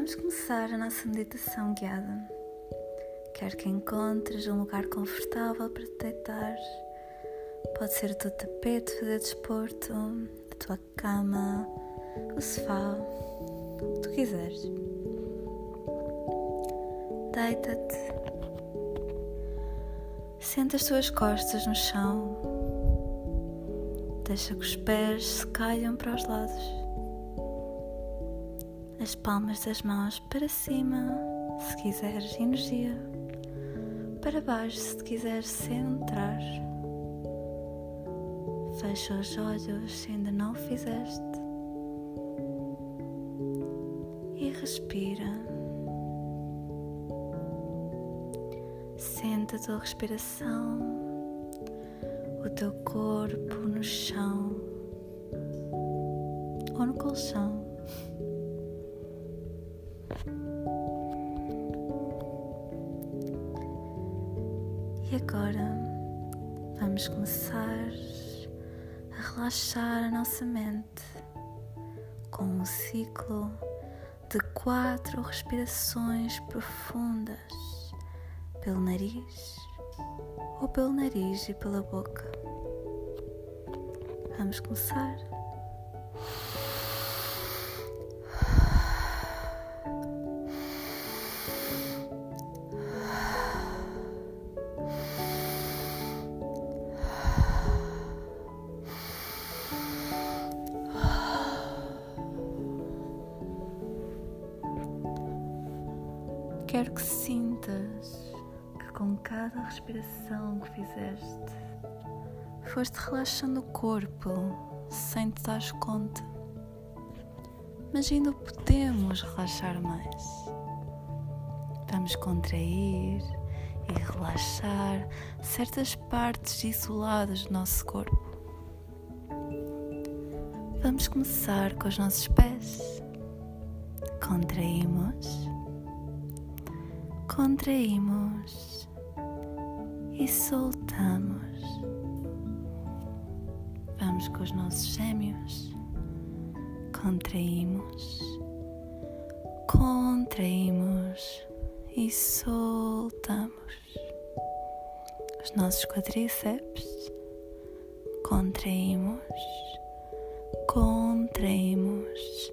Vamos começar a nossa meditação guiada. Quero que encontres um lugar confortável para te deitar. Pode ser o teu tapete fazer desporto, a tua cama, o sofá, o que tu quiseres. Deita-te. Senta as tuas costas no chão. Deixa que os pés se caiam para os lados as palmas das mãos para cima, se quiseres energia, para baixo, se quiseres centrar. Fecha os olhos se ainda não o fizeste e respira. Sente a tua respiração, o teu corpo no chão ou no colchão. E agora vamos começar a relaxar a nossa mente com um ciclo de quatro respirações profundas pelo nariz ou pelo nariz e pela boca. Vamos começar. Quero que sintas que com cada respiração que fizeste, foste relaxando o corpo sem te dar conta. Mas ainda podemos relaxar mais. Vamos contrair e relaxar certas partes isoladas do nosso corpo. Vamos começar com os nossos pés. Contraímos contraímos e soltamos. Vamos com os nossos gêmeos. Contraímos, contraímos e soltamos. Os nossos quadríceps. Contraímos, contraímos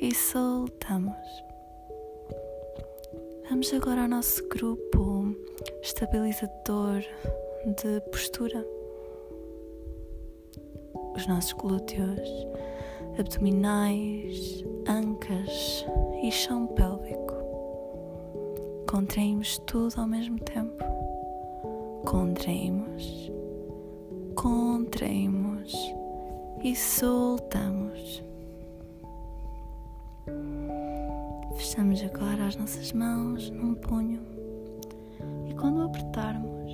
e soltamos. Vamos agora ao nosso grupo estabilizador de postura. Os nossos glúteos, abdominais, ancas e chão pélvico. Contraímos tudo ao mesmo tempo. Contraímos, contraímos e soltamos. Fechamos agora as nossas mãos num punho e quando apertarmos,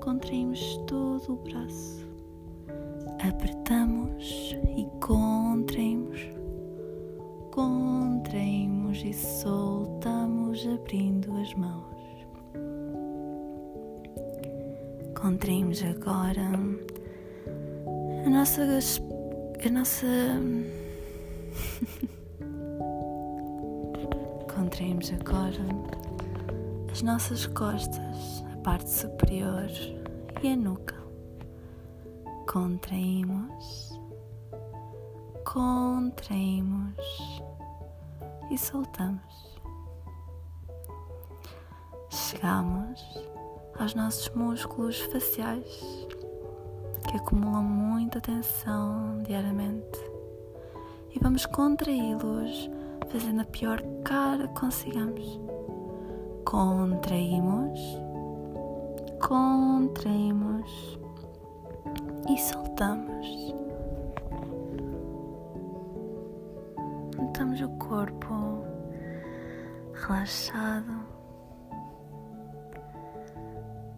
contraímos todo o braço. Apertamos e contraímos, contraímos e soltamos abrindo as mãos. Contraímos agora a nossa a nossa contraímos agora as nossas costas, a parte superior e a nuca. Contraímos, contraímos e soltamos. Chegamos aos nossos músculos faciais que acumulam muita tensão diariamente e vamos contraí-los fazendo a pior cara que consigamos. Contraímos, contraímos e soltamos. Notamos o corpo relaxado,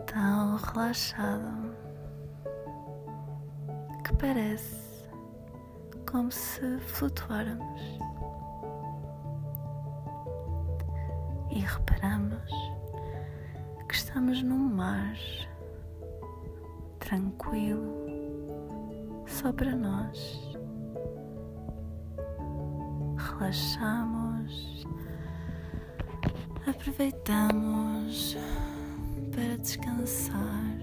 tão relaxado que parece como se flutuáramos. Que estamos num mar tranquilo só para nós. Relaxamos aproveitamos para descansar.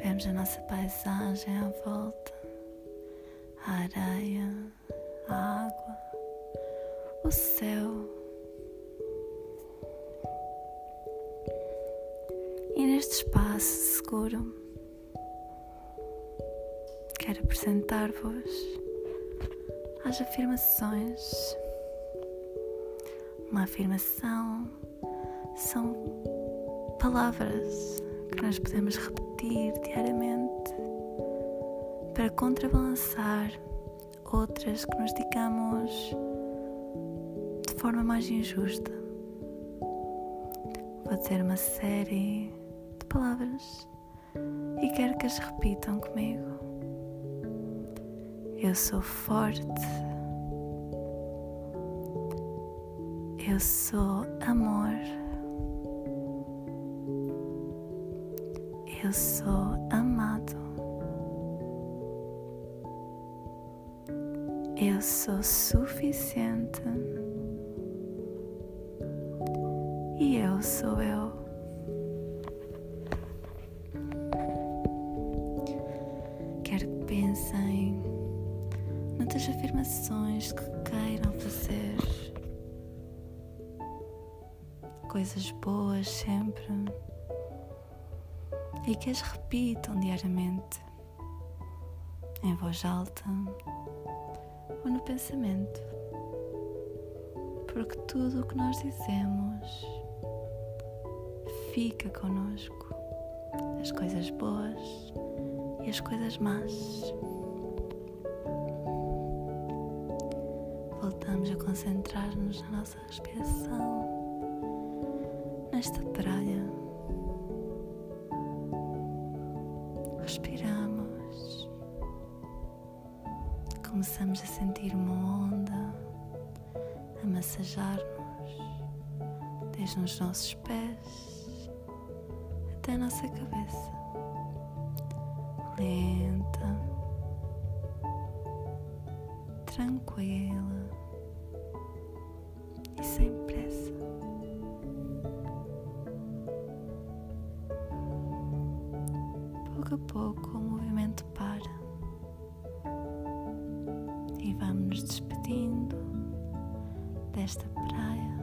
Vemos a nossa paisagem à volta, a areia, a água, o céu. E neste espaço seguro, quero apresentar-vos as afirmações. Uma afirmação são palavras que nós podemos repetir diariamente para contrabalançar outras que nos digamos forma mais injusta. Vou dizer uma série de palavras e quero que as repitam comigo. Eu sou forte. Eu sou amor. Eu sou amado. Eu sou suficiente. Eu sou eu. Quero que pensem noutras afirmações que queiram fazer. Coisas boas sempre. E que as repitam diariamente. Em voz alta ou no pensamento. Porque tudo o que nós dizemos fica conosco. As coisas boas e as coisas más. voltamos a concentrar-nos na nossa respiração, nesta praia. Respiramos, começamos a sentir uma onda a massajar-nos, desde os nossos pés até a nossa cabeça, lenta, tranquila e sem pressa. Pouco a pouco o movimento para e vamos nos despedindo desta praia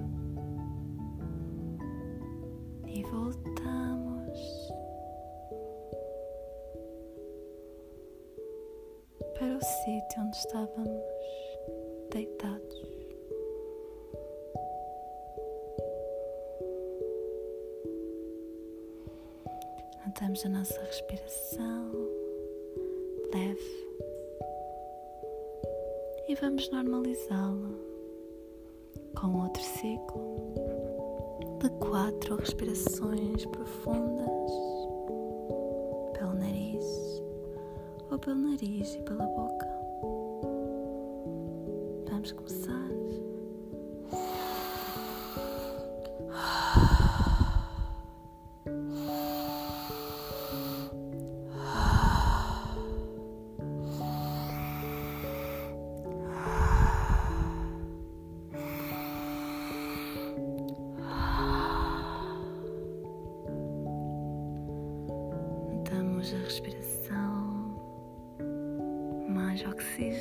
e voltamos o sítio onde estávamos deitados. Notamos a nossa respiração leve e vamos normalizá-la com outro ciclo de quatro respirações profundas pelo nariz e pela boca. Vamos começar.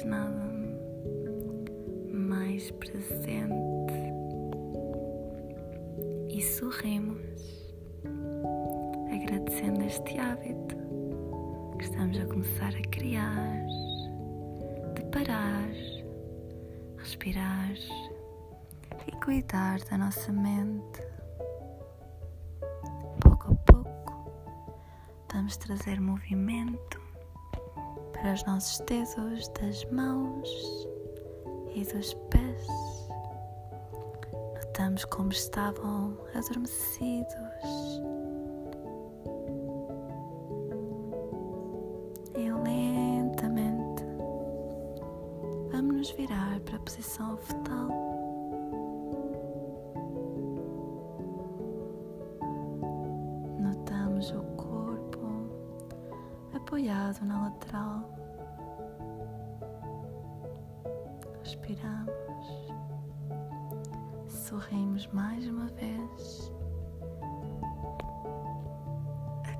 Oxigenada, mais presente e sorrimos, agradecendo este hábito que estamos a começar a criar, de parar, respirar e cuidar da nossa mente. Pouco a pouco, vamos trazer movimento para os nossos dedos das mãos e dos pés. Notamos como estavam adormecidos. E lentamente vamos nos virar para a posição fetal. Notamos o corpo apoiado na lateral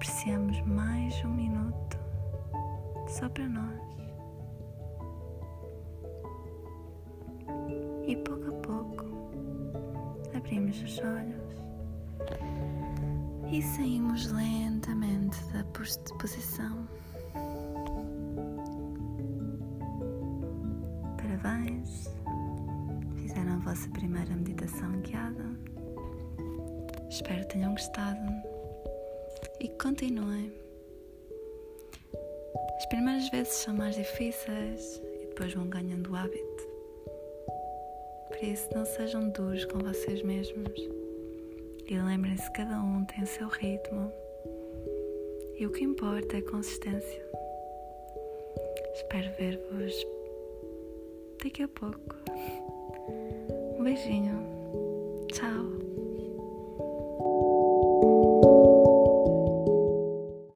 apreciamos mais um minuto só para nós. E pouco a pouco abrimos os olhos e saímos lentamente da posição. Parabéns! Fizeram a vossa primeira meditação guiada. Espero tenham gostado e continuem. As primeiras vezes são mais difíceis e depois vão ganhando o hábito. Por isso, não sejam duros com vocês mesmos. E lembrem-se cada um tem o seu ritmo. E o que importa é a consistência. Espero ver-vos daqui a pouco. Um beijinho. Tchau.